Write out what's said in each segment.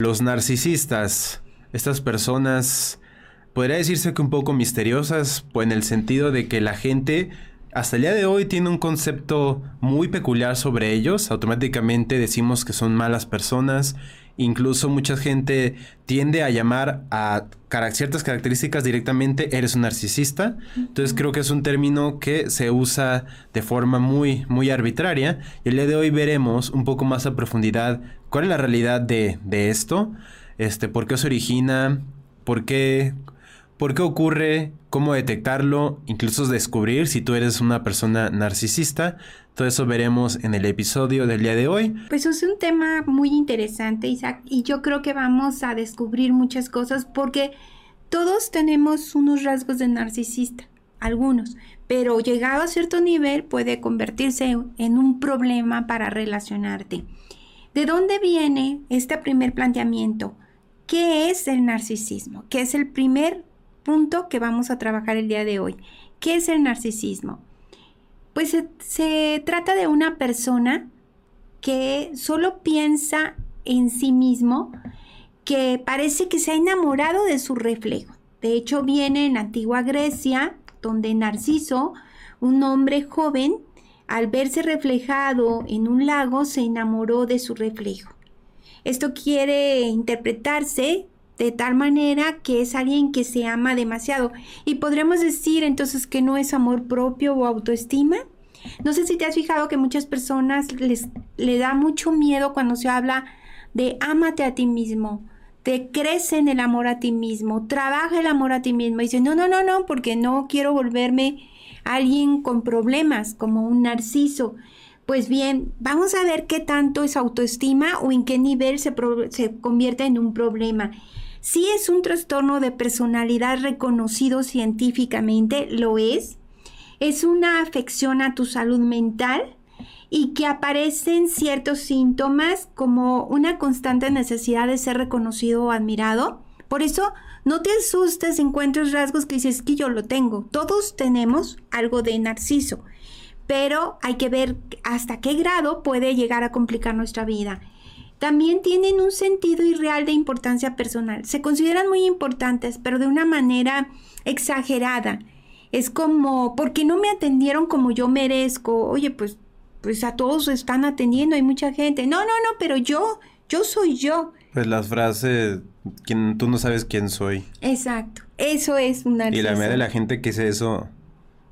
Los narcisistas, estas personas, podría decirse que un poco misteriosas, pues en el sentido de que la gente hasta el día de hoy tiene un concepto muy peculiar sobre ellos. Automáticamente decimos que son malas personas. Incluso mucha gente tiende a llamar a ciertas características directamente eres un narcisista. Entonces creo que es un término que se usa de forma muy, muy arbitraria. Y el día de hoy veremos un poco más a profundidad cuál es la realidad de, de esto, este, por qué se origina, por qué por qué ocurre, cómo detectarlo, incluso descubrir si tú eres una persona narcisista. Todo eso veremos en el episodio del día de hoy. Pues es un tema muy interesante, Isaac, y yo creo que vamos a descubrir muchas cosas porque todos tenemos unos rasgos de narcisista, algunos, pero llegado a cierto nivel puede convertirse en un problema para relacionarte. ¿De dónde viene este primer planteamiento? ¿Qué es el narcisismo? ¿Qué es el primer punto que vamos a trabajar el día de hoy. ¿Qué es el narcisismo? Pues se, trata de una persona que solo piensa en sí mismo, que parece que se ha enamorado de su reflejo. De hecho, viene en antigua Grecia, donde Narciso, un hombre joven, al verse reflejado en un lago, se enamoró de su reflejo. Esto quiere interpretarse de tal manera que es alguien que se ama demasiado. Y podremos decir entonces que no es amor propio o autoestima. No sé si te has fijado que muchas personas les le da mucho miedo cuando se habla de ámate a ti mismo, te crece en el amor a ti mismo, trabaja el amor a ti mismo. Y dicen, no, no, no, no, porque no quiero volverme alguien con problemas, como un narciso. Pues bien, vamos a ver qué tanto es autoestima o en qué nivel se, se convierte en un problema. Si es un trastorno de personalidad reconocido científicamente, lo es. Es una afección a tu salud mental y que aparecen ciertos síntomas como una constante necesidad de ser reconocido o admirado. Por eso, no te asustes si encuentras rasgos que dices que yo lo tengo. Todos tenemos algo de narciso, pero hay que ver hasta qué grado puede llegar a complicar nuestra vida también tienen un sentido irreal de importancia personal. Se consideran muy importantes, pero de una manera exagerada. Es como, ¿por qué no me atendieron como yo merezco? Oye, pues, pues a todos están atendiendo, hay mucha gente. No, no, no, pero yo, yo soy yo. Pues las frases, quien, tú no sabes quién soy. Exacto, eso es una... Y la mayoría de la gente que dice eso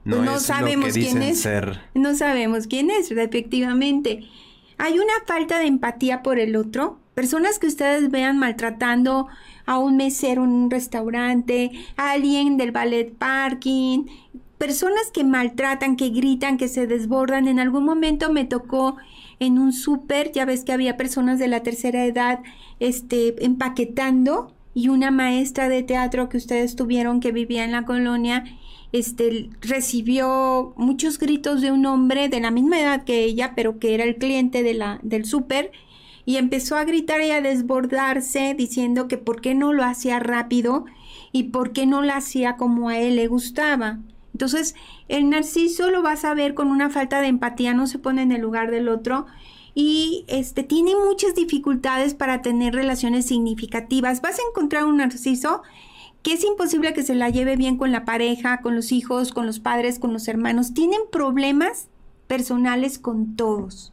no, sabemos quién es. Ser. No sabemos quién es, efectivamente. Hay una falta de empatía por el otro. Personas que ustedes vean maltratando a un mesero en un restaurante, a alguien del ballet parking, personas que maltratan, que gritan, que se desbordan. En algún momento me tocó en un súper, ya ves que había personas de la tercera edad este, empaquetando y una maestra de teatro que ustedes tuvieron que vivía en la colonia este, recibió muchos gritos de un hombre de la misma edad que ella, pero que era el cliente de la, del súper, y empezó a gritar y a desbordarse diciendo que por qué no lo hacía rápido y por qué no lo hacía como a él le gustaba. Entonces, el narciso lo vas a ver con una falta de empatía, no se pone en el lugar del otro y este tiene muchas dificultades para tener relaciones significativas. Vas a encontrar un narciso que es imposible que se la lleve bien con la pareja, con los hijos, con los padres, con los hermanos. Tienen problemas personales con todos.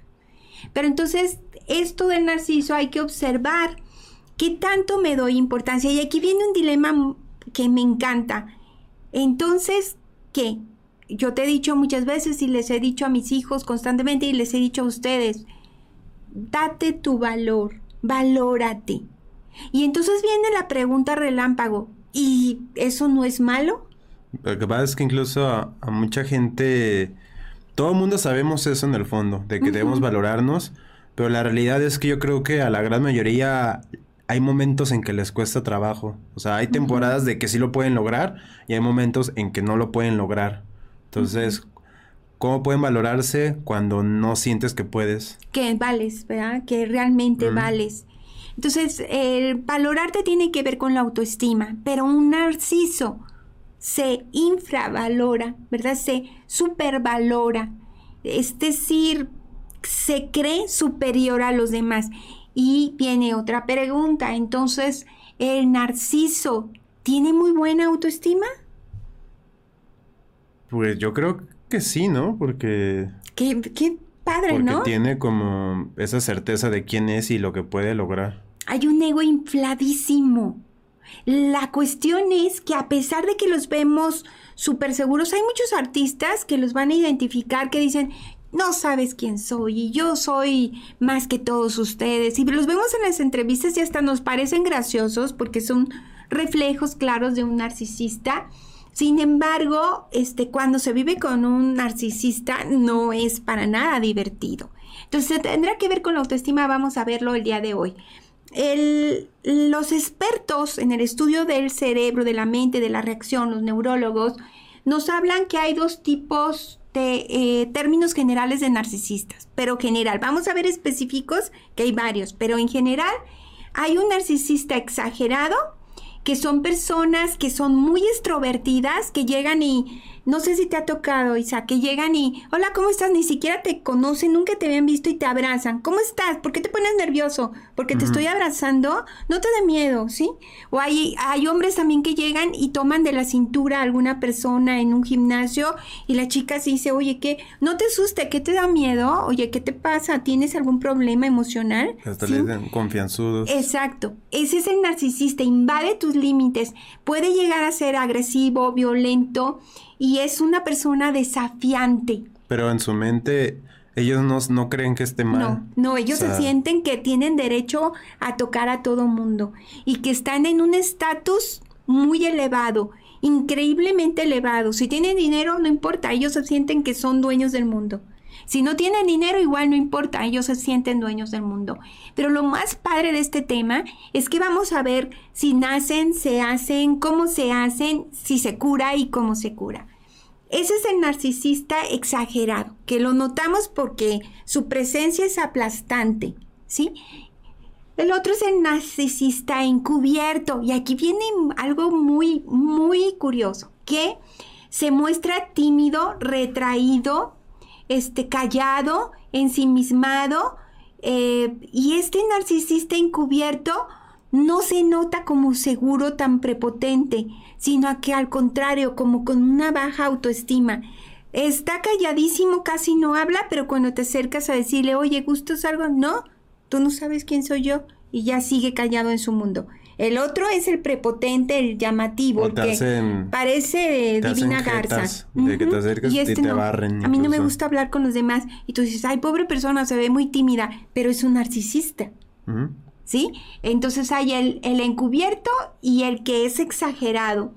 Pero entonces, esto del narciso hay que observar qué tanto me doy importancia. Y aquí viene un dilema que me encanta. Entonces, ¿qué? Yo te he dicho muchas veces y les he dicho a mis hijos constantemente y les he dicho a ustedes, date tu valor, valórate. Y entonces viene la pregunta relámpago, ¿Y eso no es malo? Lo que pasa es que incluso a, mucha gente, todo el mundo sabemos eso en el fondo, de que debemos valorarnos, pero la realidad es que yo creo que a la gran mayoría hay momentos en que les cuesta trabajo. O sea, hay temporadas de que sí lo pueden lograr y hay momentos en que no lo pueden lograr. Entonces, ¿cómo pueden valorarse cuando no sientes que puedes? Que vales, ¿verdad? Que realmente vales. Entonces, el valorarte tiene que ver con la autoestima, pero un narciso se infravalora, ¿verdad? Se supervalora, es decir, se cree superior a los demás. Y viene otra pregunta, entonces, ¿el narciso tiene muy buena autoestima? Pues yo creo que sí, ¿no? Porque... Qué, qué padre, porque ¿no? tiene como esa certeza de quién es y lo que puede lograr. Hay un ego infladísimo. La cuestión es que a pesar de que los vemos súper seguros, hay muchos artistas que los van a identificar, que dicen, no sabes quién soy y yo soy más que todos ustedes. Y los vemos en las entrevistas y hasta nos parecen graciosos porque son reflejos claros de un narcisista. Sin embargo, este, cuando se vive con un narcisista no es para nada divertido. Entonces tendrá que ver con la autoestima, vamos a verlo el día de hoy. Los expertos en el estudio del cerebro, de la mente, de la reacción, los neurólogos, nos hablan que hay dos tipos de eh, términos generales de narcisistas, pero general. Vamos a ver específicos, que hay varios, pero en general hay un narcisista exagerado, que son personas que son muy extrovertidas, que llegan y no sé si te ha tocado, Isa, que llegan y, hola, ¿cómo estás? Ni siquiera te conocen, nunca te habían visto y te abrazan. ¿Cómo estás? ¿Por qué te pones nervioso? Porque te estoy abrazando. No te dé miedo, ¿sí? O hay, hay hombres también que llegan y toman de la cintura a alguna persona en un gimnasio y la chica se dice, oye, ¿qué? No te asuste, ¿qué te da miedo? Oye, ¿qué te pasa? ¿Tienes algún problema emocional? Hasta le dicen confianzudos. Exacto. Ese es el narcisista, invade tus límites. Puede llegar a ser agresivo, violento y es una persona desafiante. Pero en su mente ellos no, no creen que esté mal. No, no, ellos O sea, se sienten que tienen derecho a tocar a todo mundo y que están en un estatus muy elevado, increíblemente elevado. Si tienen dinero, no importa, ellos se sienten que son dueños del mundo. Si no tienen dinero, igual no importa, ellos se sienten dueños del mundo. Pero lo más padre de este tema es que vamos a ver si nacen, se hacen, cómo se hacen, si se cura y cómo se cura. Ese es el narcisista exagerado, que lo notamos porque su presencia es aplastante, ¿sí? El otro es el narcisista encubierto, y aquí viene algo muy, muy curioso, que se muestra tímido, retraído, este, callado, ensimismado, eh, y este narcisista encubierto no se nota como seguro tan prepotente, sino que al contrario, como con una baja autoestima. Está calladísimo, casi no habla, pero cuando te acercas a decirle, oye, ¿gustos algo? No, tú no sabes quién soy yo, y ya sigue callado en su mundo. El otro es el prepotente, el llamativo, O el te que hacen- parece te divina hacen garza. de que te acercas y te barren A mí no me gusta hablar con los demás. Y tú dices, ay, pobre persona, se ve muy tímida, pero es un narcisista. ¿sí? Entonces hay el, el encubierto y el que es exagerado.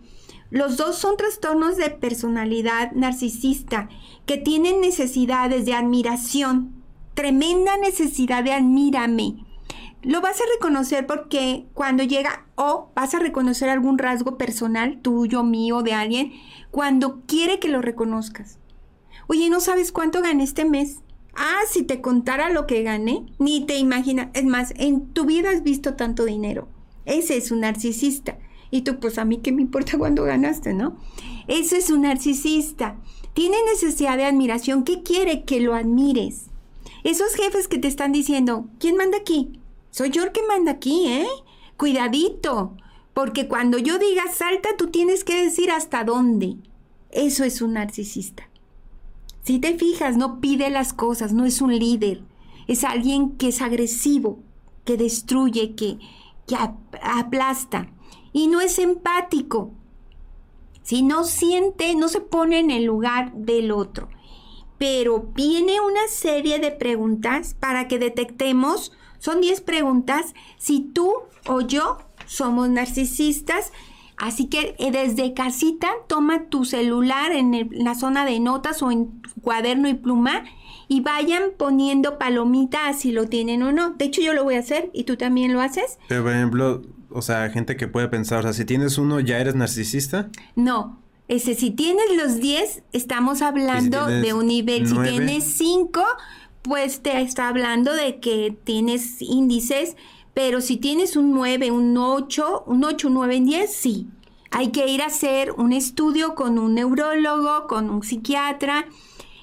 Los dos son trastornos de personalidad narcisista que tienen necesidades de admiración, tremenda necesidad de admírame. Lo vas a reconocer porque cuando llega o vas a reconocer algún rasgo personal tuyo, mío, de alguien, cuando quiere que lo reconozcas. Oye, ¿no sabes cuánto gané este mes? Ah, si te contara lo que gané, ni te imaginas. Es más, en tu vida has visto tanto dinero. Ese es un narcisista. Y tú, pues a mí qué me importa cuándo ganaste, ¿no? Ese es un narcisista. Tiene necesidad de admiración. ¿Qué quiere? Que lo admires. Esos jefes que te están diciendo, ¿quién manda aquí? Soy yo el que manda aquí, ¿eh? Cuidadito. Porque cuando yo diga salta, tú tienes que decir hasta dónde. Eso es un narcisista. Si te fijas, no pide las cosas, no es un líder. Es alguien que es agresivo, que destruye, que, que ap- aplasta. Y no es empático. Si no siente, no se pone en el lugar del otro. Pero viene una serie de preguntas para que detectemos, son 10 preguntas, si tú o yo somos narcisistas. Así que eh, desde casita toma tu celular en el- la zona de notas o en tu cuaderno y pluma y vayan poniendo palomita si lo tienen o no. De hecho yo lo voy a hacer y tú también lo haces. Pero por ejemplo, o sea, gente que puede pensar, o sea, si tienes uno, ¿ya eres narcisista? No, ese si tienes los 10, estamos hablando de un nivel. Si tienes 5, pues te está hablando de que tienes índices, pero si tienes un 9, un 8, un 8, un 9, un 10, sí. Hay que ir a hacer un estudio con un neurólogo, con un psiquiatra.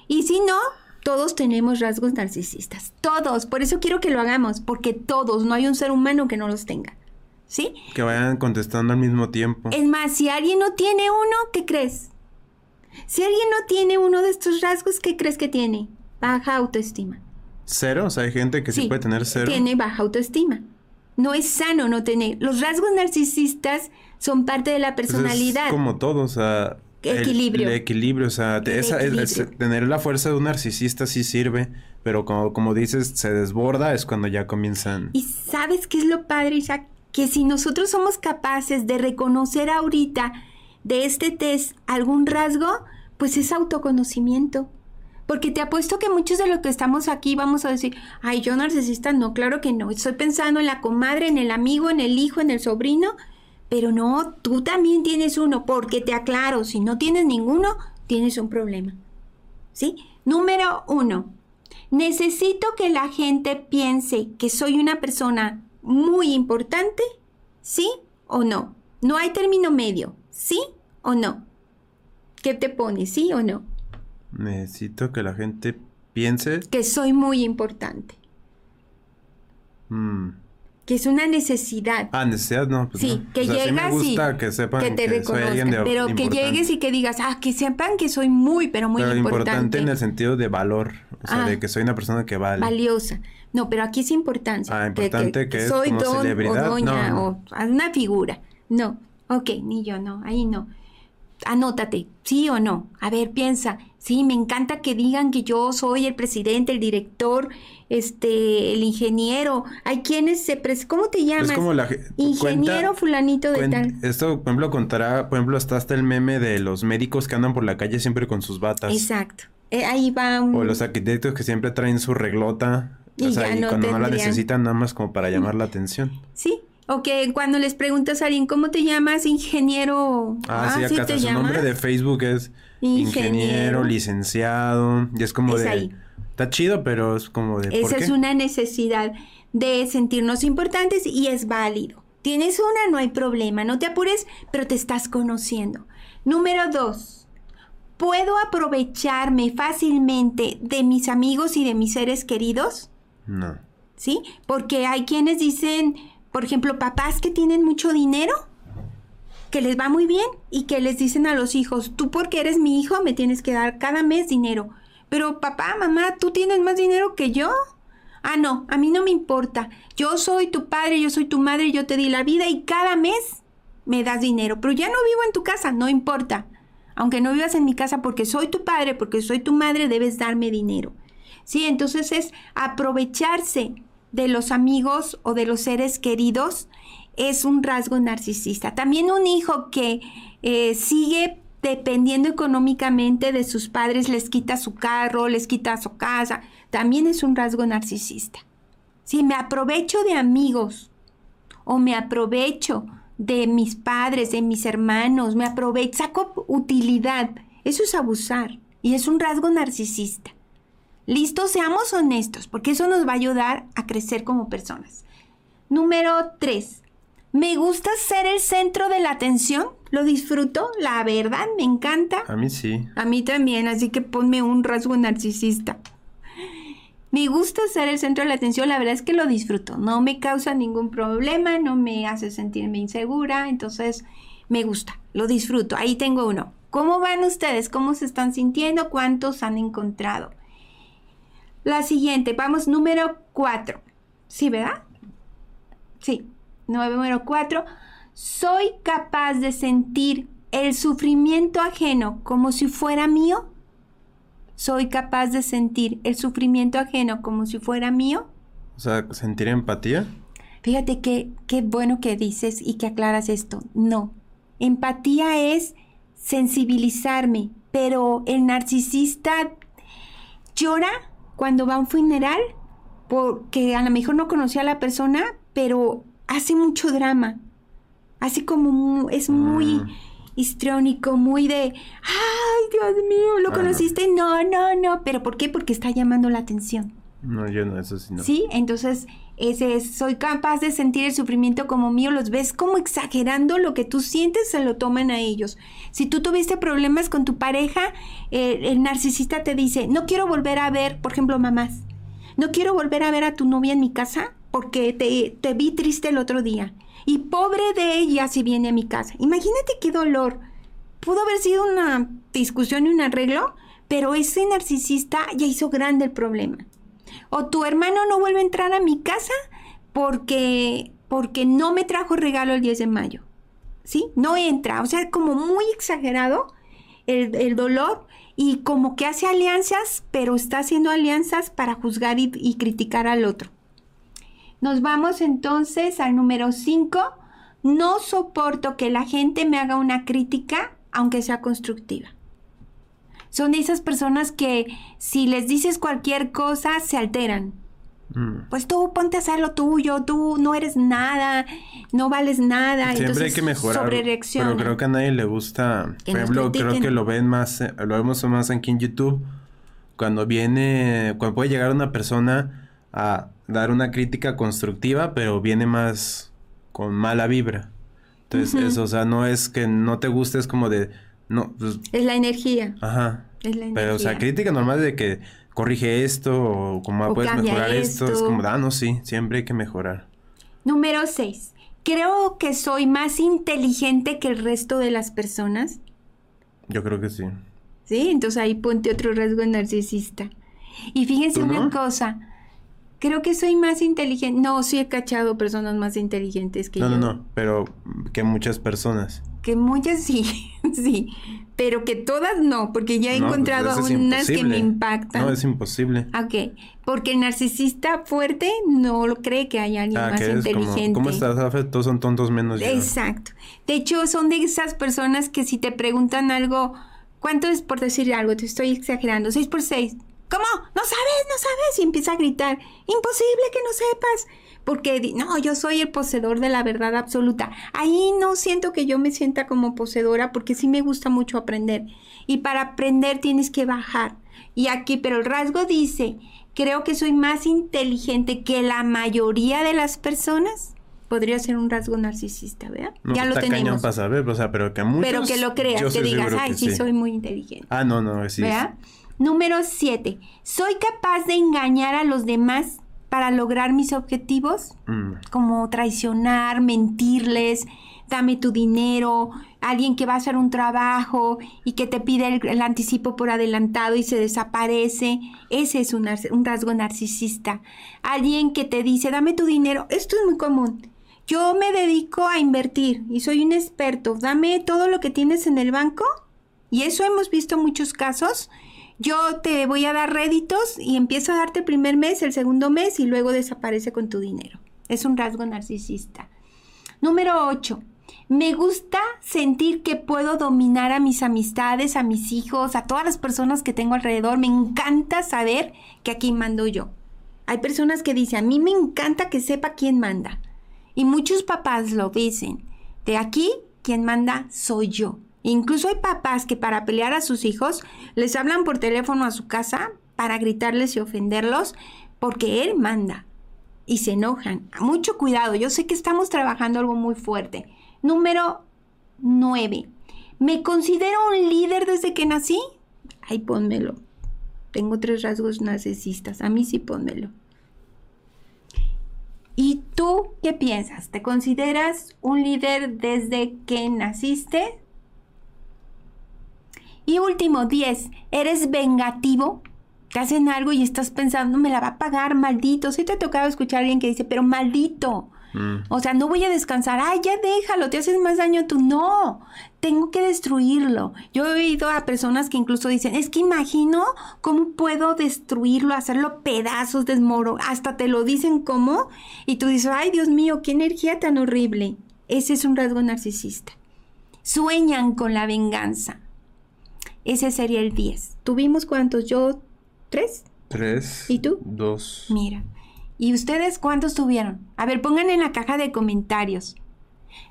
Y si no, Todos tenemos rasgos narcisistas, todos. Por eso quiero que lo hagamos, porque todos, no hay un ser humano que no los tenga. ¿Sí? Que vayan contestando al mismo tiempo. Es más, si alguien no tiene uno, ¿qué crees? Si alguien no tiene uno de estos rasgos, ¿qué crees que tiene? Baja autoestima. ¿Cero? O sea, hay gente que sí, puede tener cero. Tiene baja autoestima. No es sano no tener. Los rasgos narcisistas son parte de la personalidad. es como todo, o sea. Equilibrio. El, equilibrio, o sea, tener la fuerza de un narcisista sí sirve, pero como, como dices, se desborda, es cuando ya comienzan. ¿Y sabes qué es lo padre, Isaac? Que si nosotros somos capaces de reconocer ahorita de este test algún rasgo, pues es autoconocimiento. Porque te apuesto que muchos de los que estamos aquí vamos a decir, ay, yo narcisista, no, claro que no. Estoy pensando en la comadre, en el amigo, en el hijo, en el sobrino. Pero no, tú también tienes uno, porque te aclaro, si no tienes ninguno, tienes un problema. ¿Sí? Número uno, necesito que la gente piense que soy una persona muy importante, ¿sí o no? No hay término medio, ¿sí o no? ¿Qué te pone, sí o no? Necesito que la gente piense. Que soy muy importante. Mm. Que es una necesidad. Ah, necesidad, no. Pues sí, que llegas y que, sepan que te reconozcan. pero que llegues y que digas, ah, que sepan que soy muy, pero muy pero importante. importante en el sentido de valor. O sea, de ah. que soy una persona que vale. Valiosa. No, pero aquí es importancia. Ah, importante que, soy como don celebridad. o doña o una figura. No, ok, ni yo, no, ahí no anótate, sí o no. A ver, piensa, sí, me encanta que digan que yo soy el presidente, el director, este, el ingeniero. Hay quienes se... ¿Cómo te llamas? Es como la... Ingeniero fulanito de tal. Esto, por ejemplo, contará, por ejemplo, está hasta el meme de los médicos que andan por la calle siempre con sus batas. Exacto. Eh, ahí va O los arquitectos que siempre traen su reglota. Y o sea, y cuando no la necesitan nada más como para llamar la atención. Sí, o que cuando les preguntas a alguien, ¿cómo te llamas? Ingeniero. Ah, sí, ah, acá su nombre de Facebook es ingeniero, licenciado. Y es como de. Está chido, pero es como de. Esa es una necesidad de sentirnos importantes y es válido. Tienes una, no hay problema. No te apures, pero te estás conociendo. Número dos. ¿Puedo aprovecharme fácilmente de mis amigos y de mis seres queridos? No. ¿Sí? Porque hay quienes dicen por ejemplo, papás que tienen mucho dinero, que les va muy bien y que les dicen a los hijos, tú porque eres mi hijo me tienes que dar cada mes dinero. Pero papá, mamá, ¿tú tienes más dinero que yo? Ah, no, a mí no me importa. Yo soy tu padre, yo soy tu madre, yo te di la vida y cada mes me das dinero. Pero ya no vivo en tu casa, no importa. Aunque no vivas en mi casa porque soy tu padre, porque soy tu madre, debes darme dinero. Sí, entonces es aprovecharse de los amigos o de los seres queridos es un rasgo narcisista. También un hijo que eh, sigue dependiendo económicamente de sus padres, les quita su carro, les quita su casa, también es un rasgo narcisista. Si me aprovecho de amigos o me aprovecho de mis padres, de mis hermanos, me aprovecho, saco utilidad, eso es abusar y es un rasgo narcisista. Listo, seamos honestos, porque eso nos va a ayudar a crecer como personas. Número 3. Me gusta ser el centro de la atención. Lo disfruto, la verdad, me encanta. A mí sí. A mí también, así que ponme un rasgo narcisista. Me gusta ser el centro de la atención, la verdad es que lo disfruto. No me causa ningún problema, no me hace sentirme insegura, entonces me gusta, lo disfruto. Ahí tengo uno. ¿Cómo van ustedes? ¿Cómo se están sintiendo? ¿Cuántos han encontrado? La siguiente, vamos, número 4. ¿Sí, verdad? Sí, número 4. ¿Soy capaz de sentir el sufrimiento ajeno como si fuera mío? ¿Soy capaz de sentir el sufrimiento ajeno como si fuera mío? O sea, sentir empatía. Fíjate que qué bueno que dices y que aclaras esto. No. Empatía es sensibilizarme, pero el narcisista llora cuando va a un funeral, porque a lo mejor no conocía a la persona, pero hace mucho drama. Así como es muy mm. histriónico, muy de, ay, Dios mío, ¿lo conociste? No, no, no. ¿Pero por qué? Porque está llamando la atención. No, yo no, eso sí no. Sí, entonces Ese es, soy capaz de sentir el sufrimiento como mío, los ves como exagerando lo que tú sientes, se lo toman a ellos. Si tú tuviste problemas con tu pareja, eh, el narcisista te dice, no quiero volver a ver, por ejemplo, mamás, no quiero volver a ver a tu novia en mi casa porque te, te vi triste el otro día. Y pobre de ella si viene a mi casa. Imagínate qué dolor. Pudo haber sido una discusión y un arreglo, pero ese narcisista ya hizo grande el problema. O tu hermano no vuelve a entrar a mi casa porque, porque no me trajo regalo el 10 de mayo. ¿Sí? No entra. O sea, como muy exagerado el, dolor y como que hace alianzas, pero está haciendo alianzas para juzgar y, y criticar al otro. Nos vamos entonces al número 5. No soporto que la gente me haga una crítica, aunque sea constructiva son esas personas que si les dices cualquier cosa se alteran. Mm. Pues tú ponte a hacer lo tuyo, tú no eres nada, no vales nada. Siempre hay que mejorar. Pero creo que a nadie le gusta. por ejemplo, creo que lo ven más, eh, lo vemos más aquí en YouTube. Cuando viene, cuando puede llegar una persona a dar una crítica constructiva, pero viene más con mala vibra. Entonces, eso, o sea, no es que no te guste, es como de, no, pues, es la energía. Ajá. Es la energía. Pero, o sea, crítica normal de que corrige esto o cómo puedes mejorar esto. Es como, ah, no, sí, siempre hay que mejorar. Número 6. Creo que soy más inteligente que el resto de las personas. Yo creo que sí. Sí, entonces ahí ponte otro rasgo narcisista. Y fíjense una cosa. Creo que soy más inteligente. No, sí he cachado personas más inteligentes que yo. No, no, no, pero que muchas personas que muchas sí, sí, pero que todas no, porque ya he pues, encontrado unas que me impactan. No, es imposible. Ok, porque el narcisista fuerte no lo cree que haya alguien ah, más inteligente. ¿Cómo estás, Todos son tontos menos yo. Exacto. De hecho, son de esas personas que si te preguntan algo, ¿cuánto es por decir algo? Te estoy exagerando, seis por seis. ¿Cómo? ¿No sabes? ¿No sabes? Y empieza a gritar, imposible que no sepas porque no, yo soy el poseedor de la verdad absoluta. Ahí no siento que yo me sienta como poseedora porque sí me gusta mucho aprender. Y para aprender tienes que bajar. Y aquí, pero el rasgo dice, creo que soy más inteligente que la mayoría de las personas. Podría ser un rasgo narcisista, ¿verdad? ya lo tenemos. Para saber, o sea, pero que muchos, Pero que lo creas, que digas, ay, sí, soy muy inteligente. Ah, no, no, sí. ¿Verdad? Número 7. Soy capaz de engañar a los demás para lograr mis objetivos, mm. como traicionar, mentirles, dame tu dinero, alguien que va a hacer un trabajo y que te pide el, anticipo por adelantado y se desaparece, ese es un, un, rasgo narcisista. Alguien que te dice, dame tu dinero, esto es muy común. Yo me dedico a invertir y soy un experto, dame todo lo que tienes en el banco. Y eso hemos visto muchos casos yo te voy a dar réditos y empiezo a darte el primer mes, el segundo mes y luego desaparece con tu dinero. Es un rasgo narcisista. Número 8. Me gusta sentir que puedo dominar a mis amistades, a mis hijos, a todas las personas que tengo alrededor. Me encanta saber que aquí mando yo. Hay personas que dicen, a mí me encanta que sepa quién manda. Y muchos papás lo dicen. De aquí, quien manda soy yo. Incluso hay papás que para pelear a sus hijos les hablan por teléfono a su casa para gritarles y ofenderlos porque él manda y se enojan. Mucho cuidado, yo sé que estamos trabajando algo muy fuerte. Número 9. ¿Me considero un líder desde que nací? Ay, pónmelo. Tengo tres rasgos narcisistas. A mí sí pónmelo. ¿Y tú qué piensas? ¿Te consideras un líder desde que naciste? Y último, 10. ¿Eres vengativo? Te hacen algo y estás pensando, me la va a pagar, maldito. Si te ha tocado escuchar a alguien que dice, pero maldito. Mm. O sea, no voy a descansar. Ay, ya déjalo, te haces más daño tú. No, tengo que destruirlo. Yo he oído a personas que incluso dicen, es que imagino cómo puedo destruirlo, hacerlo pedazos, desmoro. Hasta te lo dicen cómo. Y tú dices, ay, Dios mío, qué energía tan horrible. Ese es un rasgo narcisista. Sueñan con la venganza. Ese sería el 10. ¿Tuvimos cuántos? ¿Yo? ¿Tres? Tres. ¿Y tú? Dos. Mira. ¿Y ustedes cuántos tuvieron? A ver, pongan en la caja de comentarios.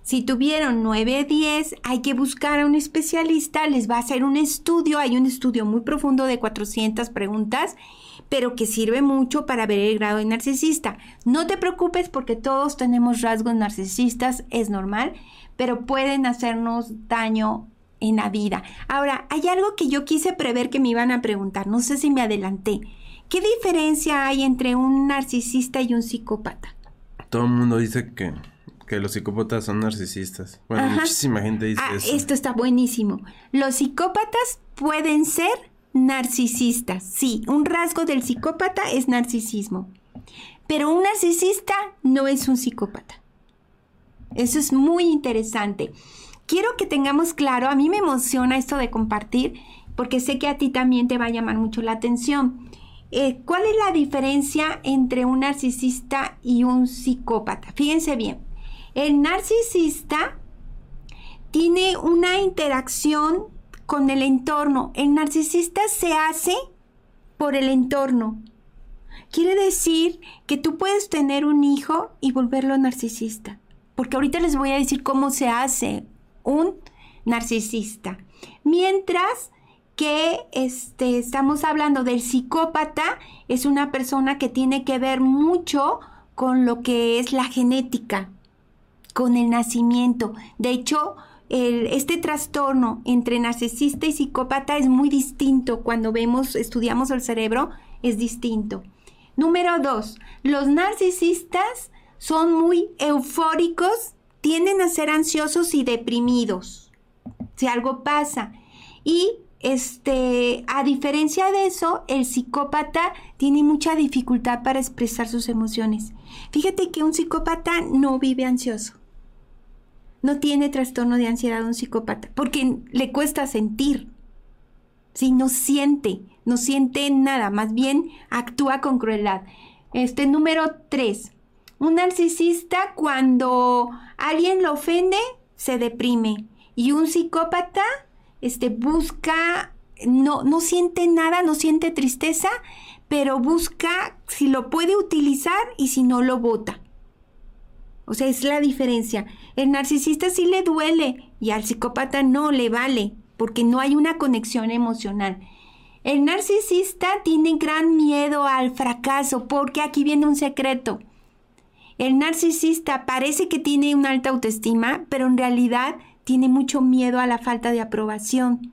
Si tuvieron 9, 10, hay que buscar a un especialista, les va a hacer un estudio, hay un estudio muy profundo de 400 preguntas pero que sirve mucho para ver el grado de narcisista. No te preocupes porque todos tenemos rasgos narcisistas, es normal, pero pueden hacernos daño en la vida. Ahora, hay algo que yo quise prever que me iban a preguntar, no sé si me adelanté. ¿Qué diferencia hay entre un narcisista y un psicópata? Todo el mundo dice que, los psicópatas son narcisistas. Bueno, muchísima gente dice ah, eso. Esto está buenísimo. Los psicópatas pueden ser narcisistas. Sí, un rasgo del psicópata es narcisismo. Pero un narcisista no es un psicópata. Eso es muy interesante. Quiero que tengamos claro, a mí me emociona esto de compartir, porque sé que a ti también te va a llamar mucho la atención. Eh, ¿Cuál es la diferencia entre un narcisista y un psicópata? Fíjense bien, el narcisista tiene una interacción con el entorno. El narcisista se hace por el entorno. Quiere decir que tú puedes tener un hijo y volverlo narcisista. Porque ahorita les voy a decir cómo se hace un narcisista. Mientras que este, estamos hablando del psicópata, es una persona que tiene que ver mucho con lo que es la genética, con el nacimiento. De hecho, este trastorno entre narcisista y psicópata es muy distinto. Cuando vemos, estudiamos el cerebro, es distinto. Número dos, los narcisistas son muy eufóricos, tienden a ser ansiosos y deprimidos. Si algo pasa. Y este, a diferencia de eso, el psicópata tiene mucha dificultad para expresar sus emociones. Fíjate que un psicópata no vive ansioso. No tiene trastorno de ansiedad un psicópata, porque le cuesta sentir. Si no siente, no siente nada, más bien actúa con crueldad. Este número tres. Un narcisista cuando alguien lo ofende, se deprime. Y un psicópata este, busca, no, no siente nada, no siente tristeza, pero busca si lo puede utilizar y si no lo bota. O sea, es la diferencia. El narcisista sí le duele y al psicópata no le vale, porque no hay una conexión emocional. El narcisista tiene gran miedo al fracaso, porque aquí viene un secreto. El narcisista parece que tiene una alta autoestima, pero en realidad tiene mucho miedo a la falta de aprobación.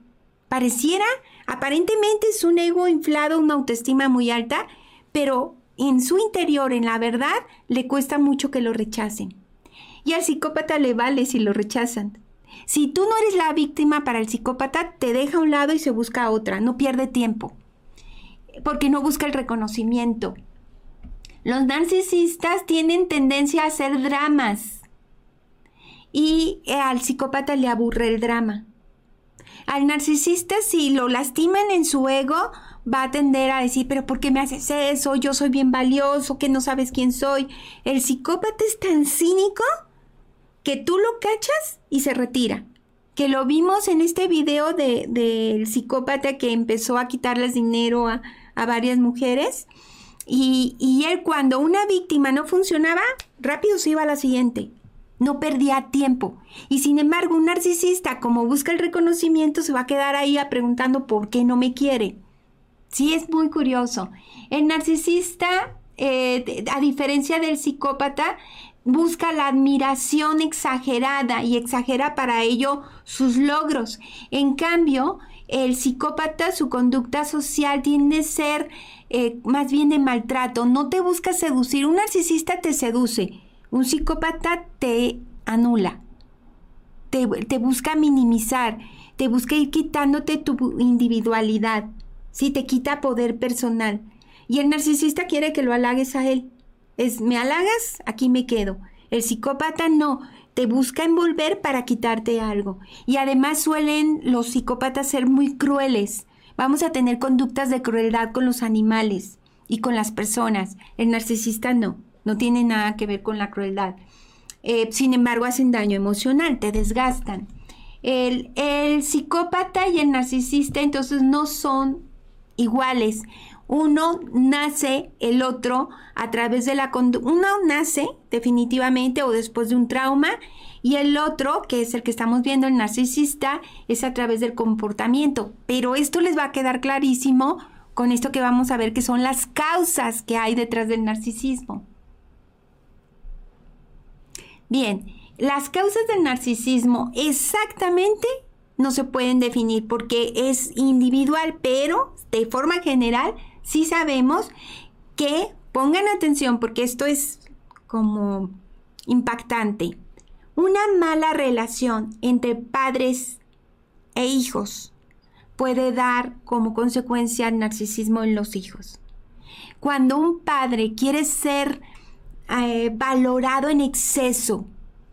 Pareciera, aparentemente es un ego inflado, una autoestima muy alta, pero en su interior, en la verdad, le cuesta mucho que lo rechacen. Y al psicópata le vale si lo rechazan. Si tú no eres la víctima para el psicópata, te deja a un lado y se busca otra, no pierde tiempo, porque no busca el reconocimiento. Los narcisistas tienen tendencia a hacer dramas y eh, al psicópata le aburre el drama. Al narcisista, si lo lastiman en su ego, va a tender a decir, pero ¿por qué me haces eso? Yo soy bien valioso, que no sabes quién soy. El psicópata es tan cínico que tú lo cachas y se retira. Que lo vimos en este video del de, psicópata que empezó a quitarles dinero a, varias mujeres. Y, él cuando una víctima no funcionaba, rápido se iba a la siguiente no perdía tiempo. Y sin embargo, un narcisista, como busca el reconocimiento, se va a quedar ahí a preguntando por qué no me quiere. Sí, es muy curioso. El narcisista, eh, a diferencia del psicópata, busca la admiración exagerada y exagera para ello sus logros. En cambio, el psicópata, su conducta social tiende a ser eh, más bien de maltrato. No te busca seducir. Un narcisista te seduce un psicópata te anula, te, busca minimizar, te busca ir quitándote tu individualidad, si te quita poder personal. Y el narcisista quiere que lo halagues a él. Es, me halagas, aquí me quedo. El psicópata no, te busca envolver para quitarte algo. Y además suelen los psicópatas ser muy crueles. Vamos a tener conductas de crueldad con los animales y con las personas. El narcisista no no tiene nada que ver con la crueldad. Eh, sin embargo, hacen daño emocional, te desgastan. El, el psicópata y el narcisista entonces no son iguales. Uno nace, el otro a través de la conducta. Uno nace definitivamente o después de un trauma y el otro, que es el que estamos viendo, el narcisista, es a través del comportamiento. Pero esto les va a quedar clarísimo con esto que vamos a ver que son las causas que hay detrás del narcisismo. Bien, las causas del narcisismo exactamente no se pueden definir porque es individual, pero de forma general sí sabemos que pongan atención porque esto es como impactante. Una mala relación entre padres e hijos puede dar como consecuencia el narcisismo en los hijos. Cuando un padre quiere ser eh, valorado en exceso,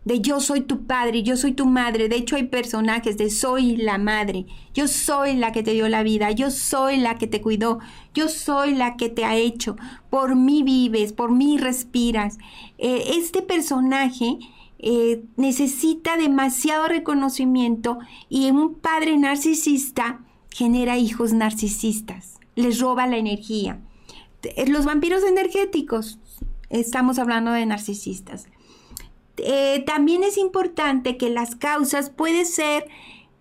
de yo soy tu padre, yo soy tu madre. De hecho hay personajes de soy la madre, yo soy la que te dio la vida, yo soy la que te cuidó, yo soy la que te ha hecho, por mí vives, por mí respiras. Eh, este personaje eh, necesita demasiado reconocimiento y un padre narcisista genera hijos narcisistas, les roba la energía. Los vampiros energéticos, estamos hablando de narcisistas. Eh, también es importante que las causas puede ser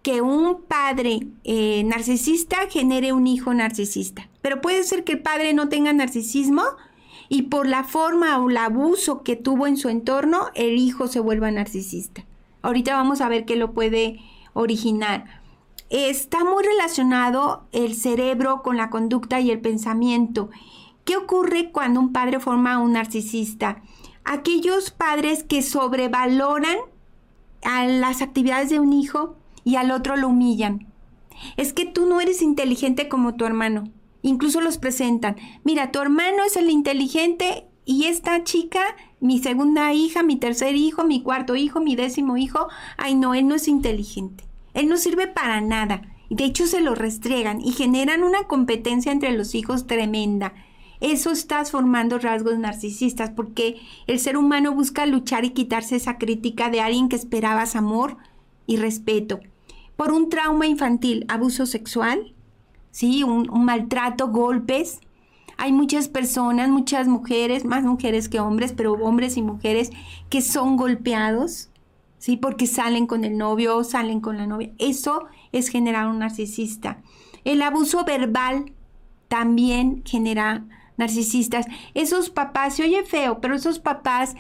que un padre eh, narcisista genere un hijo narcisista, pero puede ser que el padre no tenga narcisismo y por la forma o el abuso que tuvo en su entorno, el hijo se vuelva narcisista. Ahorita vamos a ver qué lo puede originar. Está muy relacionado el cerebro con la conducta y el pensamiento. ¿Qué ocurre cuando un padre forma un narcisista? aquellos padres que sobrevaloran a las actividades de un hijo y al otro lo humillan. Es que tú no eres inteligente como tu hermano. Incluso los presentan. Mira, tu hermano es el inteligente y esta chica, mi segunda hija, mi tercer hijo, mi cuarto hijo, mi décimo hijo, ay no, él no es inteligente. Él no sirve para nada. De hecho, se lo restriegan y generan una competencia entre los hijos tremenda eso estás formando rasgos narcisistas porque el ser humano busca luchar y quitarse esa crítica de alguien que esperabas amor y respeto. Por un trauma infantil, abuso sexual, ¿sí? un, maltrato, golpes. Hay muchas personas, muchas mujeres, más mujeres que hombres, pero hombres y mujeres que son golpeados, ¿sí? Porque salen con el novio salen con la novia. Eso es generar un narcisista. El abuso verbal también genera narcisistas, esos papás, se oye feo, pero esos papás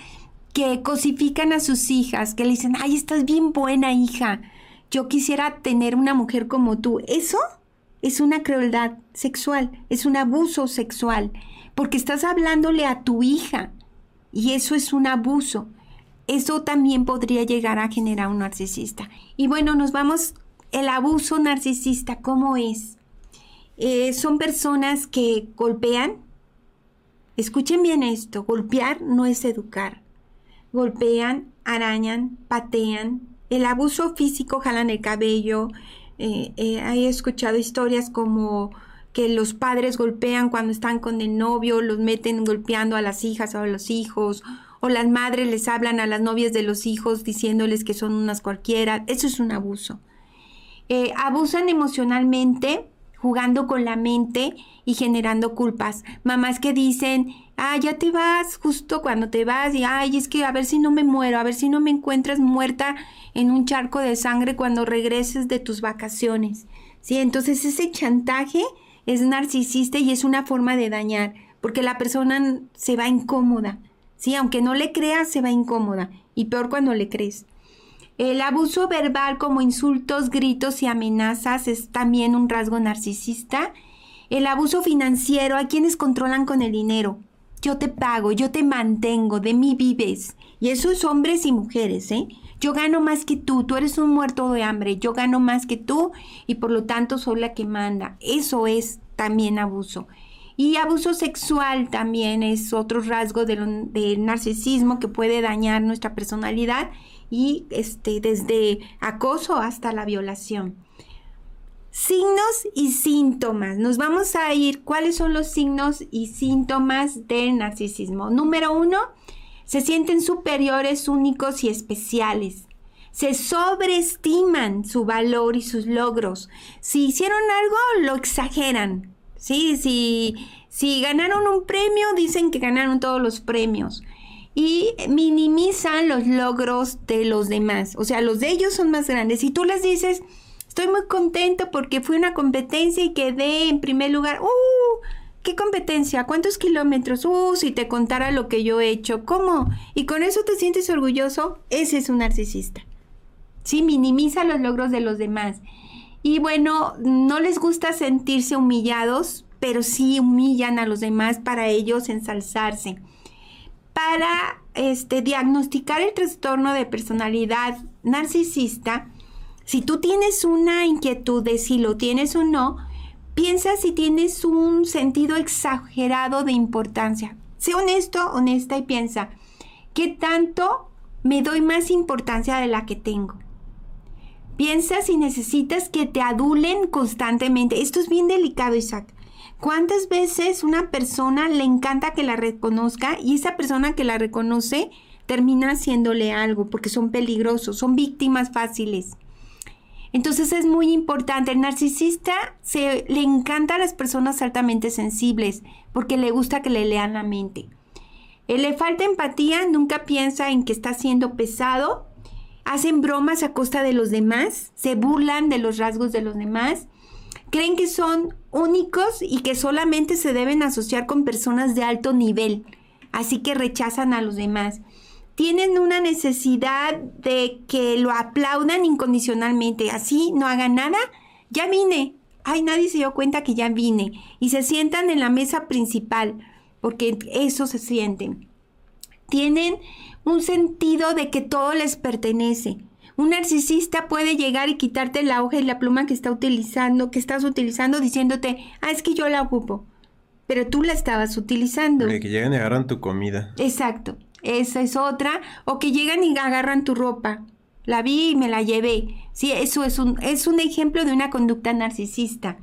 que cosifican a sus hijas, que le dicen, ay, estás bien buena hija, yo quisiera tener una mujer como tú, eso es una crueldad sexual, es un abuso sexual, porque estás hablándole a tu hija y eso es un abuso. Eso también podría llegar a generar un narcisista. Y bueno, nos vamos, el abuso narcisista, ¿cómo es? Eh, son personas que golpean, Escuchen bien esto, golpear no es educar. Golpean, arañan, patean. El abuso físico jalan el cabello. Eh, eh, he escuchado historias como que los padres golpean cuando están con el novio, los meten golpeando a las hijas o a los hijos, o las madres les hablan a las novias de los hijos diciéndoles que son unas cualquiera. Eso es un abuso. Eh, abusan emocionalmente, jugando con la mente y generando culpas. Mamás que dicen, ah, ya te vas justo cuando te vas y, ay, es que a ver si no me muero, a ver si no me encuentras muerta en un charco de sangre cuando regreses de tus vacaciones. Sí, entonces ese chantaje es narcisista y es una forma de dañar, porque la persona se va incómoda. Sí, aunque no le creas, se va incómoda. Y peor cuando le crees. El abuso verbal como insultos, gritos y amenazas es también un rasgo narcisista el abuso financiero, a quienes controlan con el dinero. Yo te pago, yo te mantengo, de mí vives. Y eso es hombres y mujeres, ¿eh? Yo gano más que tú, tú eres un muerto de hambre, yo gano más que tú y por lo tanto soy la que manda. Eso es también abuso. Y abuso sexual también es otro rasgo del, del narcisismo que puede dañar nuestra personalidad y este, desde acoso hasta la violación. Signos y síntomas. Nos vamos a ir cuáles son los signos y síntomas del narcisismo. Número uno, se sienten superiores, únicos y especiales. Se sobreestiman su valor y sus logros. Si hicieron algo, lo exageran. ¿sí? Si, si ganaron un premio, dicen que ganaron todos los premios. Y minimizan los logros de los demás. O sea, los de ellos son más grandes. Si tú les dices, Estoy muy contento porque fui una competencia y quedé en primer lugar. ¡Uh! ¿Qué competencia? ¿Cuántos kilómetros? Uh, si te contara lo que yo he hecho. ¿Cómo? ¿Y con eso te sientes orgulloso? Ese es un narcisista. Sí, minimiza los logros de los demás. Y bueno, no les gusta sentirse humillados, pero sí humillan a los demás para ellos ensalzarse. Para este, diagnosticar el trastorno de personalidad narcisista, si tú tienes una inquietud de si lo tienes o no, piensa si tienes un sentido exagerado de importancia. Sé honesto, honesta y piensa, ¿qué tanto me doy más importancia de la que tengo? Piensa si necesitas que te adulen constantemente. Esto es bien delicado, Isaac. ¿Cuántas veces una persona le encanta que la reconozca y esa persona que la reconoce termina haciéndole algo porque son peligrosos, son víctimas fáciles? Entonces es muy importante. El narcisista se, le encanta a las personas altamente sensibles porque le gusta que le lean la mente. Le falta empatía, nunca piensa en que está siendo pesado hacen bromas a costa de los demás, se burlan de los rasgos de los demás, creen que son únicos y que solamente se deben asociar con personas de alto nivel, así que rechazan a los demás. Tienen una necesidad de que lo aplaudan incondicionalmente, así no hagan nada, ya vine, ay, nadie se dio cuenta que ya vine, y se sientan en la mesa principal, porque eso se sienten. Tienen un sentido de que todo les pertenece. Un narcisista puede llegar y quitarte la hoja y la pluma que está utilizando, que estás utilizando, diciéndote, ah, es que yo la ocupo. Pero tú la estabas utilizando. que llegan y agarran tu comida. Exacto. Esa es otra. O que llegan y agarran tu ropa. La vi y me la llevé. Sí, eso es un, es un ejemplo de una conducta narcisista.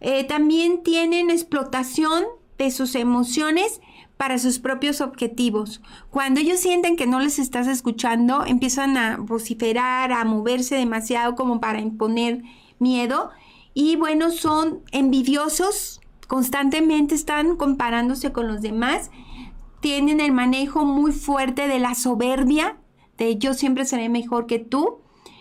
Eh, también tienen explotación de sus emociones para sus propios objetivos. Cuando ellos sienten que no les estás escuchando, empiezan a vociferar, a moverse demasiado como para imponer miedo. Y bueno, son envidiosos, constantemente están comparándose con los demás, tienen el manejo muy fuerte de la soberbia, de yo siempre seré mejor que tú,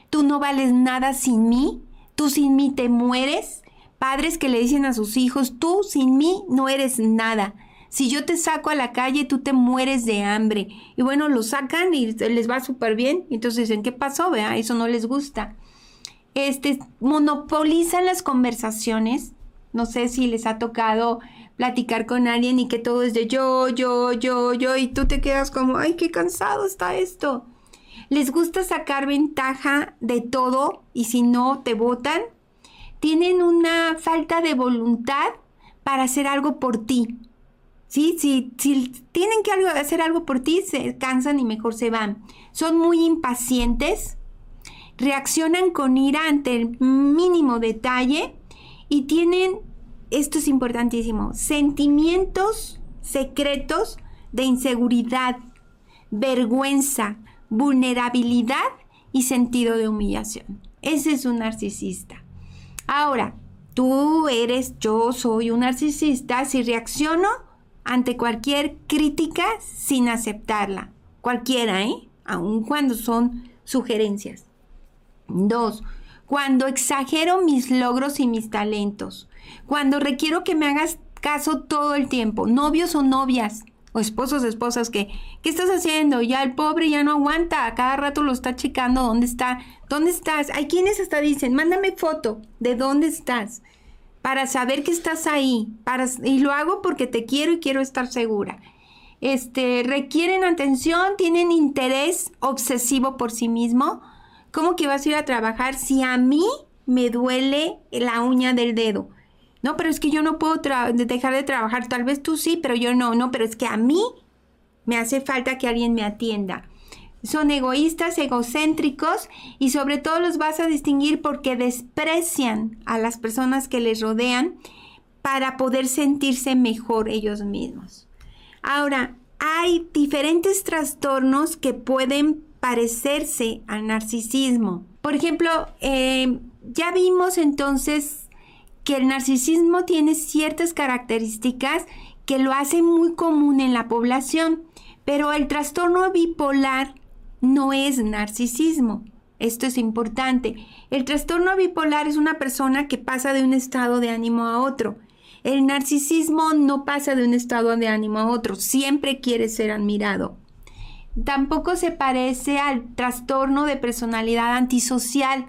tú no vales nada sin mí, tú sin mí te mueres. Padres que le dicen a sus hijos, tú sin mí no eres nada si yo te saco a la calle, tú te mueres de hambre. Y bueno, lo sacan y les va súper bien. Entonces dicen, ¿qué pasó? Vea, eso no les gusta. Este, monopolizan las conversaciones. No sé si les ha tocado platicar con alguien y que todo es de yo, yo, yo, yo, y tú te quedas como, ay, qué cansado está esto. Les gusta sacar ventaja de todo y si no, te votan. Tienen una falta de voluntad para hacer algo por ti. ¿sí? Si, si tienen que hacer algo por ti, se cansan y mejor se van. Son muy impacientes, reaccionan con ira ante el mínimo detalle y tienen, esto es importantísimo, sentimientos secretos de inseguridad, vergüenza, vulnerabilidad y sentido de humillación. Ese es un narcisista. Ahora, tú eres, yo soy un narcisista, si reacciono ante cualquier crítica sin aceptarla. Cualquiera, ¿eh? Aun cuando son sugerencias. Dos, cuando exagero mis logros y mis talentos. Cuando requiero que me hagas caso todo el tiempo. Novios o novias. O esposos, esposas que, ¿qué estás haciendo? Ya el pobre ya no aguanta, a cada rato lo está checando, ¿dónde está? ¿Dónde estás? Hay quienes hasta dicen, mándame foto de dónde estás para saber que estás ahí, y lo hago porque te quiero y quiero estar segura. Este, requieren atención, tienen interés obsesivo por sí mismo. ¿Cómo que vas a ir a trabajar si a mí me duele la uña del dedo? No, pero es que yo no puedo dejar de trabajar. Tal vez tú sí, pero yo no. No, pero es que a mí me hace falta que alguien me atienda. Son egoístas, egocéntricos y sobre todo los vas a distinguir porque desprecian a las personas que les rodean para poder sentirse mejor ellos mismos. Ahora, hay diferentes trastornos que pueden parecerse al narcisismo. Por ejemplo, eh, ya vimos entonces que el narcisismo tiene ciertas características que lo hacen muy común en la población, pero el trastorno bipolar no es narcisismo. Esto es importante. El trastorno bipolar es una persona que pasa de un estado de ánimo a otro. El narcisismo no pasa de un estado de ánimo a otro, siempre quiere ser admirado. Tampoco se parece al trastorno de personalidad antisocial,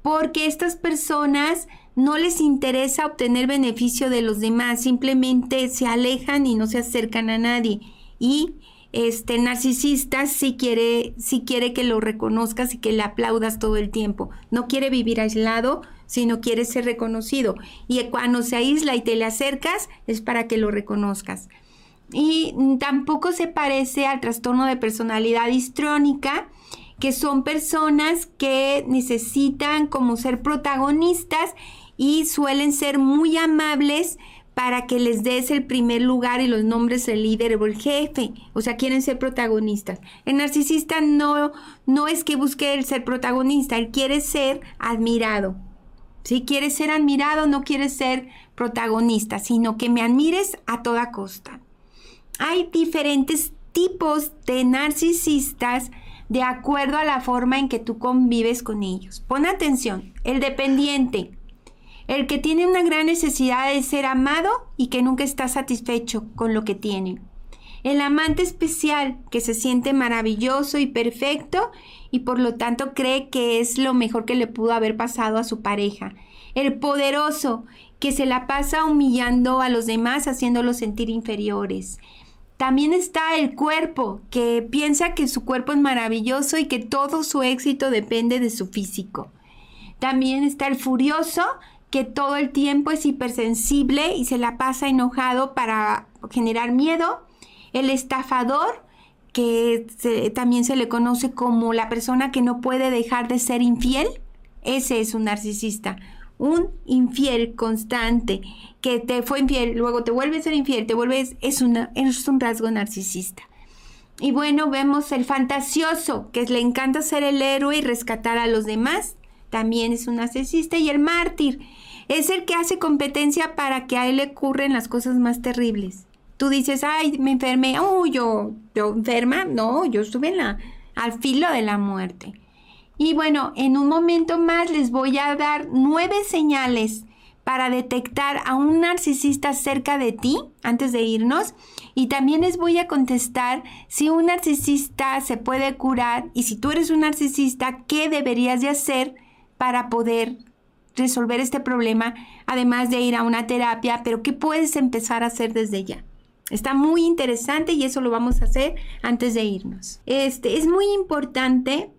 porque estas personas no les interesa obtener beneficio de los demás, simplemente se alejan y no se acercan a nadie. Y este narcisista sí quiere, quiere que lo reconozcas y que le aplaudas todo el tiempo. No quiere vivir aislado, sino quiere ser reconocido. Y cuando se aísla y te le acercas, es para que lo reconozcas. Y tampoco se parece al trastorno de personalidad histrónica, que son personas que necesitan como ser protagonistas y suelen ser muy amables para que les des el primer lugar y los nombres del líder o el jefe. O sea, quieren ser protagonistas. El narcisista no, no es que busque ser protagonista, él quiere ser admirado. Si quiere ser admirado, no quiere ser protagonista, sino que me admires a toda costa. Hay diferentes tipos de narcisistas de acuerdo a la forma en que tú convives con ellos. Pon atención, el dependiente el que tiene una gran necesidad de ser amado y que nunca está satisfecho con lo que tiene. El amante especial que se siente maravilloso y perfecto y por lo tanto cree que es lo mejor que le pudo haber pasado a su pareja. El poderoso que se la pasa humillando a los demás haciéndolos sentir inferiores. También está el cuerpo, que piensa que su cuerpo es maravilloso y que todo su éxito depende de su físico. También está el furioso, que todo el tiempo es hipersensible y se la pasa enojado para generar miedo. El estafador, que también se le conoce como la persona que no puede dejar de ser infiel, ese es un narcisista. Un infiel constante, que te fue infiel, luego te vuelve a ser infiel, te vuelves, es, es un rasgo narcisista. Y bueno, vemos el fantasioso, que le encanta ser el héroe y rescatar a los demás también es un narcisista, y el mártir es el que hace competencia para que a él le ocurren las cosas más terribles. Tú dices, ay, me enfermé, oh, yo, yo enferma, no, yo estuve en la, al filo de la muerte. Y bueno, en un momento más les voy a dar nueve señales para detectar a un narcisista cerca de ti antes de irnos. Y también les voy a contestar si un narcisista se puede curar y si tú eres un narcisista, ¿qué deberías de hacer para poder resolver este problema, además de ir a una terapia, pero ¿qué puedes empezar a hacer desde ya? Está muy interesante y eso lo vamos a hacer antes de irnos. Este, es muy importante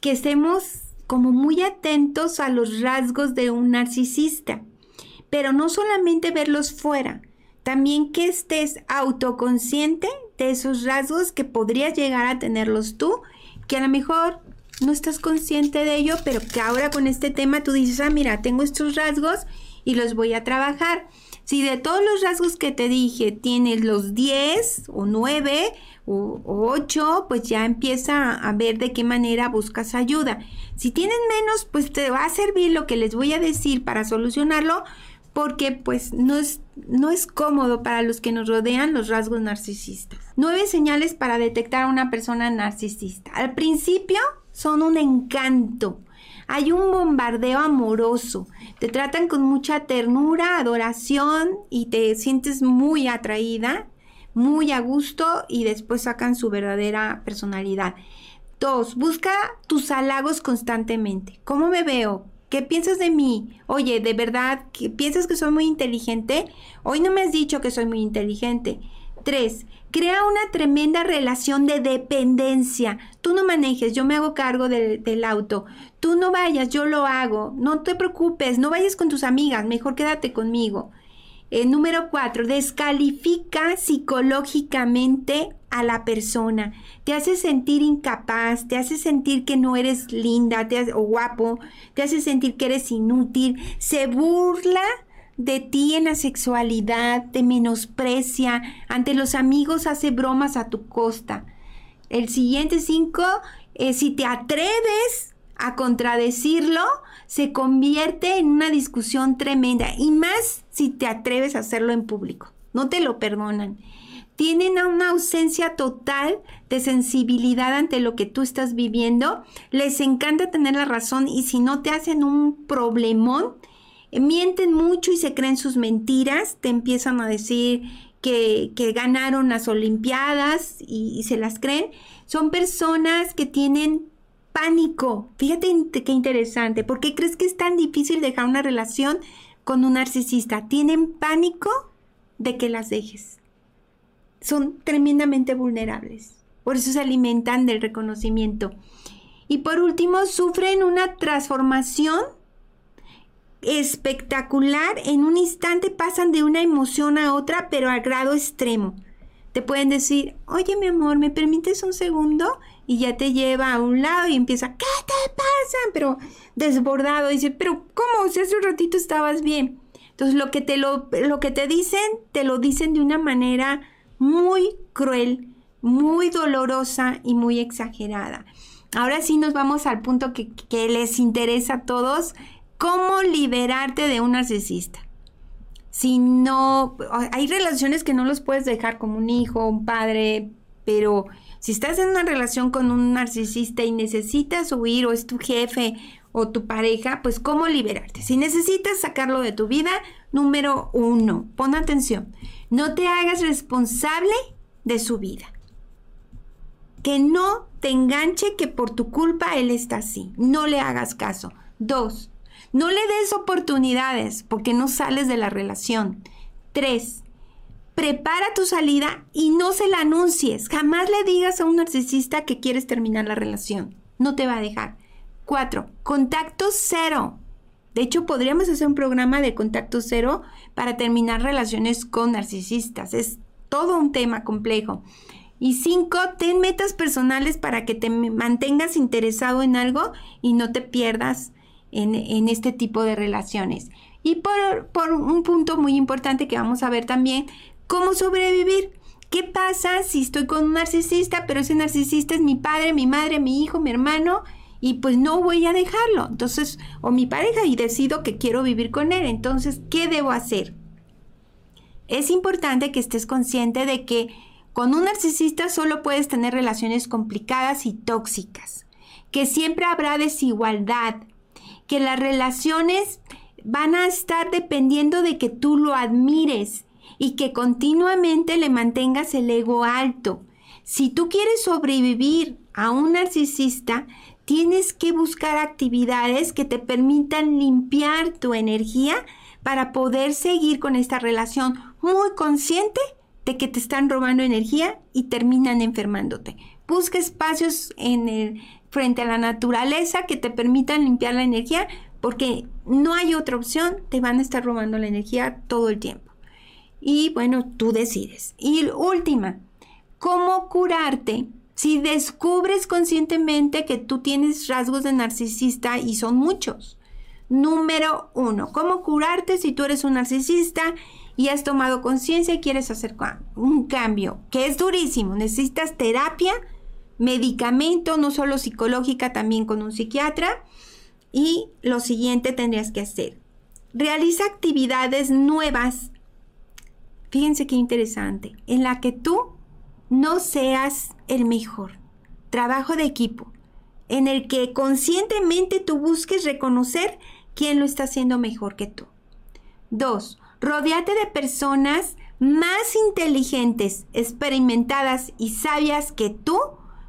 que estemos como muy atentos a los rasgos de un narcisista, pero no solamente verlos fuera, también que estés autoconsciente de esos rasgos que podrías llegar a tenerlos tú, que a lo mejor no estás consciente de ello, pero que ahora con este tema tú dices, ah, mira, tengo estos rasgos y los voy a trabajar. Si de todos los rasgos que te dije tienes los 10 o 9 o, 8, pues ya empieza a ver de qué manera buscas ayuda. Si tienes menos, pues te va a servir lo que les voy a decir para solucionarlo, porque pues no es, no es cómodo para los que nos rodean los rasgos narcisistas. Nueve señales para detectar a una persona narcisista. Al principio son un encanto. Hay un bombardeo amoroso. Te tratan con mucha ternura, adoración y te sientes muy atraída, muy a gusto y después sacan su verdadera personalidad. Dos, busca tus halagos constantemente. ¿Cómo me veo? ¿Qué piensas de mí? Oye, ¿de verdad piensas que soy muy inteligente? Hoy no me has dicho que soy muy inteligente. Tres, crea una tremenda relación de dependencia. Tú no manejes, yo me hago cargo del auto. Tú no vayas, yo lo hago. No te preocupes, no vayas con tus amigas, mejor quédate conmigo. Eh, número cuatro, descalifica psicológicamente a la persona. Te hace sentir incapaz, te hace sentir que no eres linda o guapo, te hace sentir que eres inútil. Se burla de ti en la sexualidad, te menosprecia, ante los amigos hace bromas a tu costa. El siguiente cinco, eh, si te atreves a contradecirlo, se convierte en una discusión tremenda y más si te atreves a hacerlo en público. No te lo perdonan. Tienen una ausencia total de sensibilidad ante lo que tú estás viviendo. Les encanta tener la razón y si no te hacen un problemón, mienten mucho y se creen sus mentiras, te empiezan a decir que, ganaron las Olimpiadas y, se las creen. Son personas que tienen pánico. Fíjate qué interesante. ¿Por qué crees que es tan difícil dejar una relación con un narcisista? Tienen pánico de que las dejes. Son tremendamente vulnerables. Por eso se alimentan del reconocimiento. Y por último, sufren una transformación espectacular. En un instante pasan de una emoción a otra, pero al grado extremo. Te pueden decir, oye mi amor, ¿me permites un segundo? Y ya te lleva a un lado y empieza, ¿qué te pasa? Pero desbordado, dice, pero ¿cómo? Si hace un ratito estabas bien. Entonces lo que te, lo, lo que te dicen, te lo dicen de una manera muy cruel, muy dolorosa y muy exagerada. Ahora sí nos vamos al punto que, que les interesa a todos ¿Cómo liberarte de un narcisista? Si no, hay relaciones que no los puedes dejar como un hijo, un padre, pero si estás en una relación con un narcisista y necesitas huir o es tu jefe o tu pareja, pues ¿cómo liberarte? Si necesitas sacarlo de tu vida, número uno, pon atención, no te hagas responsable de su vida. Que no te enganche que por tu culpa él está así. No le hagas caso. Dos, no le des oportunidades porque no sales de la relación. Tres, prepara tu salida y no se la anuncies. Jamás le digas a un narcisista que quieres terminar la relación. No te va a dejar. Cuatro, contacto cero. De hecho, podríamos hacer un programa de contacto cero para terminar relaciones con narcisistas. Es todo un tema complejo. Y cinco, ten metas personales para que te mantengas interesado en algo y no te pierdas en, este tipo de relaciones. Y por, por un punto muy importante que vamos a ver también, cómo sobrevivir. ¿Qué pasa si estoy con un narcisista, pero ese narcisista es mi padre, mi madre, mi hijo, mi hermano? y pues no voy a dejarlo. Entonces, o mi pareja y decido que quiero vivir con él. Entonces, ¿qué debo hacer? Es importante que estés consciente de que con un narcisista solo puedes tener relaciones complicadas y tóxicas, que siempre habrá desigualdad, que las relaciones van a estar dependiendo de que tú lo admires y que continuamente le mantengas el ego alto. Si tú quieres sobrevivir a un narcisista, tienes que buscar actividades que te permitan limpiar tu energía para poder seguir con esta relación muy consciente de que te están robando energía y terminan enfermándote. Busca espacios en el, frente a la naturaleza que te permitan limpiar la energía, porque no hay otra opción, te van a estar robando la energía todo el tiempo. Y bueno, tú decides. Y última, ¿cómo curarte? Si descubres conscientemente que tú tienes rasgos de narcisista y son muchos. Número uno, ¿cómo curarte si tú eres un narcisista y has tomado conciencia y quieres hacer un cambio? Que es durísimo, necesitas terapia medicamento, no solo psicológica, también con un psiquiatra. Y lo siguiente tendrías que hacer. Realiza actividades nuevas. Fíjense qué interesante. En la que tú no seas el mejor. Trabajo de equipo. En el que conscientemente tú busques reconocer quién lo está haciendo mejor que tú. Dos, rodeate de personas más inteligentes, experimentadas y sabias que tú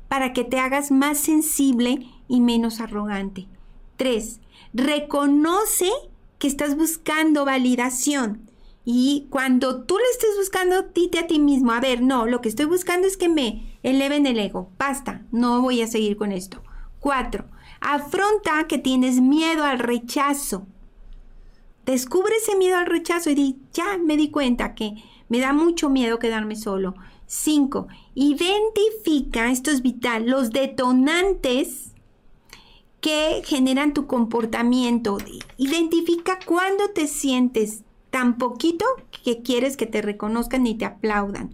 para que te hagas más sensible y menos arrogante. 3. Reconoce que estás buscando validación. Y cuando tú le estés buscando, dite a ti mismo, a ver, no, lo que estoy buscando es que me eleven el ego. Basta, no voy a seguir con esto. 4. Afronta que tienes miedo al rechazo. Descubre ese miedo al rechazo y di, ya me di cuenta que me da mucho miedo quedarme solo. 5. Identifica, esto es vital, los detonantes que generan tu comportamiento. Identifica cuándo te sientes tan poquito que quieres que te reconozcan y te aplaudan.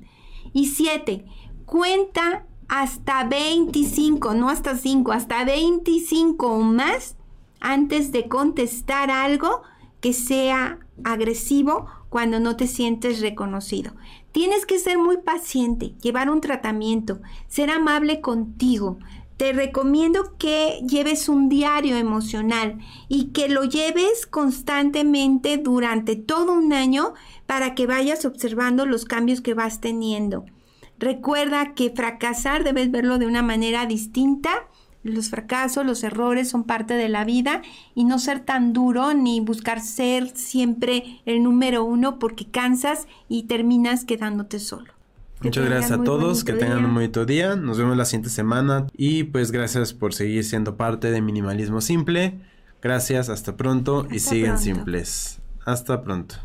Y 7. Cuenta hasta 25, no hasta 5, hasta 25 o más antes de contestar algo que sea agresivo cuando no te sientes reconocido. Tienes que ser muy paciente, llevar un tratamiento, ser amable contigo, te recomiendo que lleves un diario emocional y que lo lleves constantemente durante todo un año para que vayas observando los cambios que vas teniendo. Recuerda que fracasar debes verlo de una manera distinta. Los fracasos, los errores son parte de la vida y no ser tan duro ni buscar ser siempre el número uno porque cansas y terminas quedándote solo. Muchas gracias a todos, que tengan un bonito día. Nos vemos la siguiente semana y pues gracias por seguir siendo parte de Minimalismo Simple. Gracias, hasta pronto y siguen simples. Hasta pronto.